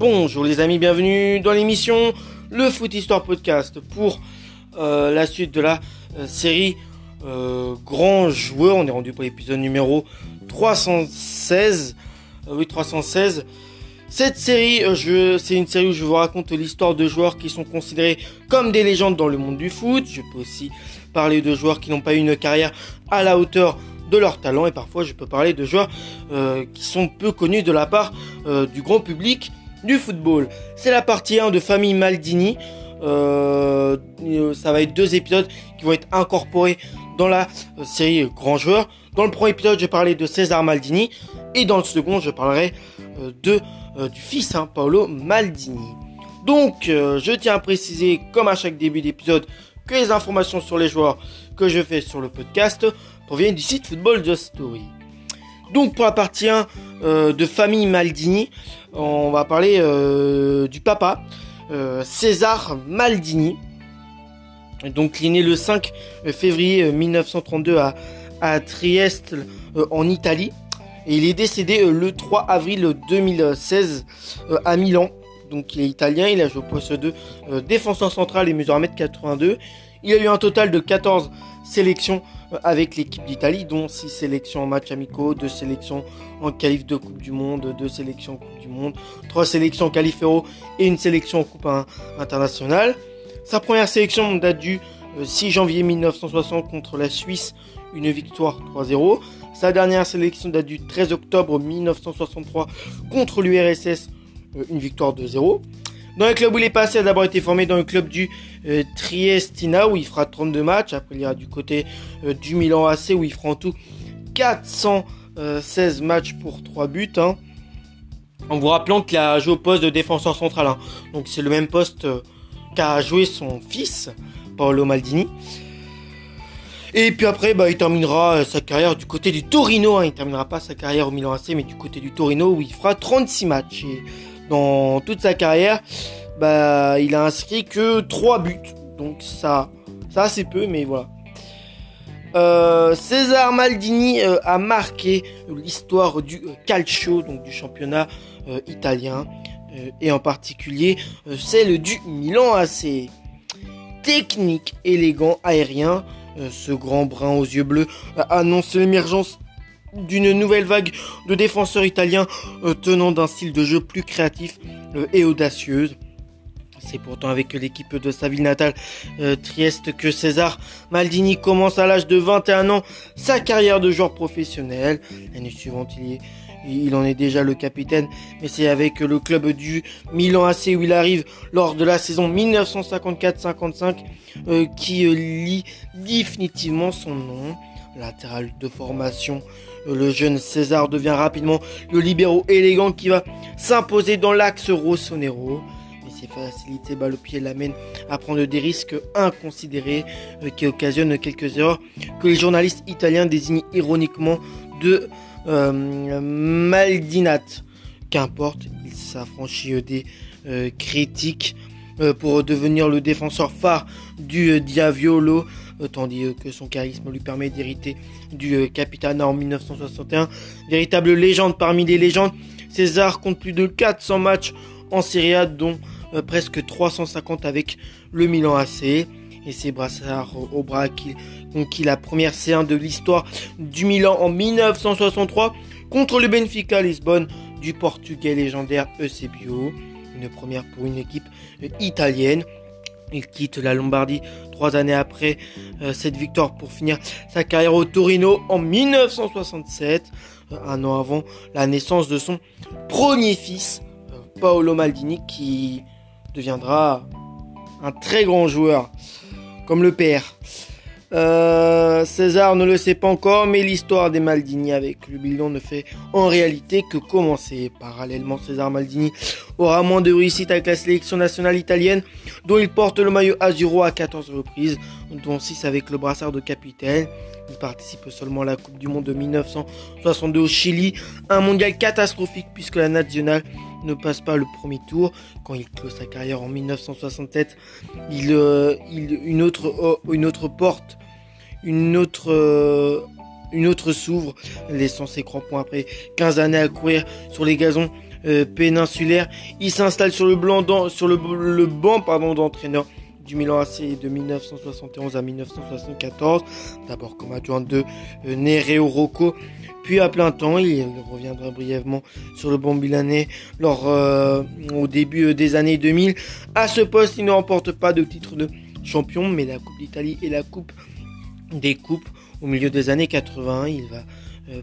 Bonjour les amis, bienvenue dans l'émission Le Foot Histoire Podcast pour euh, la suite de la euh, série euh, Grand Joueur. On est rendu pour l'épisode numéro 316. oui, 316. Cette série, c'est une série où je vous raconte l'histoire de joueurs qui sont considérés comme des légendes dans le monde du foot. Je peux aussi parler de joueurs qui n'ont pas eu une carrière à la hauteur de leur talent et parfois je peux parler de joueurs qui sont peu connus de la part du grand public du football. C'est la partie 1 de Famille Maldini. Euh, ça va être deux épisodes qui vont être incorporés dans la euh, série Grand Joueur. Dans le premier épisode, je parlais de César Maldini et dans le second, je parlerai euh, de du fils hein, Paolo Maldini. Donc, je tiens à préciser, comme à chaque début d'épisode, que les informations sur les joueurs que je fais sur le podcast proviennent du site Football The Story. Donc, pour la partie 1 de Famille Maldini, on va parler euh, du papa, euh, César Maldini. Donc il est né le 5 février 1932 à, à Trieste euh, en Italie. Et il est décédé le 3 avril 2016 à Milan. Donc il est italien, il a joué au poste de défenseur central et mesure 1m82. Il a eu un total de 14 sélections avec l'équipe d'Italie, dont 6 sélections en match amicaux, 2 sélections en qualif de Coupe du Monde, 2 sélections en Coupe du Monde, 3 sélections en qualif Euro et une sélection en Coupe internationale. Sa première sélection date du 6 euh, janvier 1960 contre la Suisse, une victoire 3-0. Sa dernière sélection date du 13 octobre 1963 contre l'URSS, euh, une victoire 2-0. Dans le club où il est passé, il a d'abord été formé dans le club du euh, Triestina où il fera 32 matchs. Après, il ira du côté euh, du Milan AC où il fera en tout 416 matchs pour 3 buts. Hein. En vous rappelant qu'il a joué au poste de défenseur central. Hein. Donc c'est le même poste euh, qu'a joué son fils, Paolo Maldini. Et puis après, bah, il terminera sa carrière du côté du Torino. Hein. Il terminera pas sa carrière au Milan AC, mais du côté du Torino où il fera 36 matchs. Dans toute sa carrière, bah, il a inscrit que 3 buts. Donc ça, ça c'est peu, mais voilà. Euh, César Maldini euh, a marqué l'histoire du euh, calcio, donc du championnat italien, et en particulier celle du Milan AC. Technique, élégant, aérien, ce grand brun aux yeux bleus annonce l'émergence d'une nouvelle vague de défenseurs italiens tenant d'un style de jeu plus créatif et audacieux. C'est pourtant avec l'équipe de sa ville natale, euh, Trieste, que César Maldini commence à l'âge de 21 ans sa carrière de joueur professionnel. L'année suivante, il, en est déjà le capitaine, mais c'est avec le club du Milan AC où il arrive lors de la saison 1954-55 euh, qui euh, lit définitivement son nom. Latéral de formation, le jeune César devient rapidement le libéraux élégant qui va s'imposer dans l'axe Rossonero ces facilités balle au pied l'amènent à prendre des risques inconsidérés euh, qui occasionnent quelques erreurs que les journalistes italiens désignent ironiquement de euh, Maldinat. Qu'importe, il s'affranchit des euh, critiques pour devenir le défenseur phare du Diaviolo, tandis que son charisme lui permet d'hériter du Capitana en 1961. Véritable légende parmi les légendes, César compte plus de 400 matchs en Serie A, dont euh, presque 350 avec le Milan AC et ses brassards au bras qui conquit la première C1 de l'histoire du Milan en 1963 contre le Benfica Lisbonne du portugais légendaire Eusebio. Une première pour une équipe italienne. Il quitte la Lombardie trois années après euh, cette victoire pour finir sa carrière au Torino en 1967, euh, un an avant la naissance de son premier fils, Paolo Maldini, qui deviendra un très grand joueur, comme le père. Euh, César ne le sait pas encore, mais l'histoire des Maldini avec le bilan ne fait en réalité que commencer. Parallèlement, César Maldini aura moins de réussite avec la sélection nationale italienne, dont il porte le maillot Azuro à 14 reprises, dont 6 avec le brassard de capitaine. Il participe seulement à la Coupe du Monde de 1962 au Chili, un mondial catastrophique puisque la nationale ne passe pas le premier tour. Quand il clôt sa carrière en 1967, il, euh, une, autre, oh, une autre porte, une autre, euh, une autre s'ouvre, laissant ses crampons après 15 années à courir sur les gazons péninsulaire. Il s'installe sur le, blanc sur le banc d'entraîneur du Milan AC de 1971 à 1974, d'abord comme adjoint de euh, Nereo Rocco, puis à plein temps, il reviendra brièvement sur le bon milanais lors, euh, au début euh, des années 2000. À ce poste, il ne remporte pas de titre de champion, mais la Coupe d'Italie et la Coupe des Coupes au milieu des années 80. Il va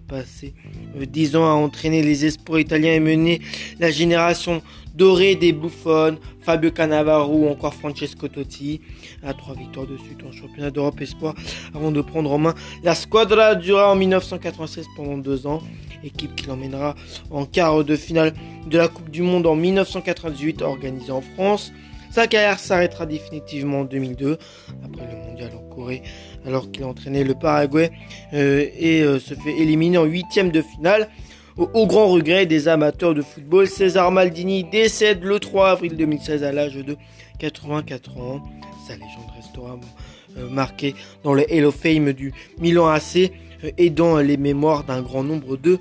passer 10 ans à entraîner les espoirs italiens et mener la génération doré des Buffon, Fabio Cannavaro ou encore Francesco Totti. À trois victoires de suite en championnat d'Europe Espoir avant de prendre en main la Squadra Dura en 1996 pendant deux ans. Équipe qui l'emmènera en quart de finale de la Coupe du Monde en 1998 organisée en France. Sa carrière s'arrêtera définitivement en 2002 après le mondial en Corée alors qu'il a entraîné le Paraguay euh, et euh, se fait éliminer en huitième de finale. Au, grand regret des amateurs de football, César Maldini décède le 3 avril 2016 à l'âge de 84 ans. Sa légende restera euh, marquée dans le Hall of Fame du Milan AC euh, et dans les mémoires d'un grand nombre de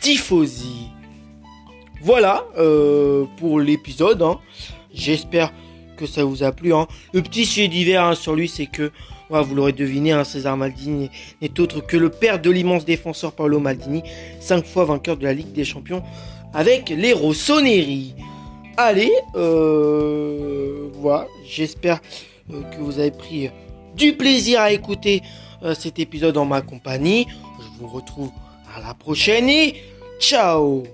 tifosi. Voilà euh, pour l'épisode. Hein. J'espère que ça vous a plu. Hein. Le petit sujet d'hiver hein, sur lui, c'est que vous l'aurez deviné, hein, César Maldini n'est autre que le père de l'immense défenseur Paolo Maldini, cinq fois vainqueur de la Ligue des Champions avec les Rossoneri. Allez, euh, voilà, j'espère euh, que vous avez pris du plaisir à écouter euh, cet épisode en ma compagnie. Je vous retrouve à la prochaine et ciao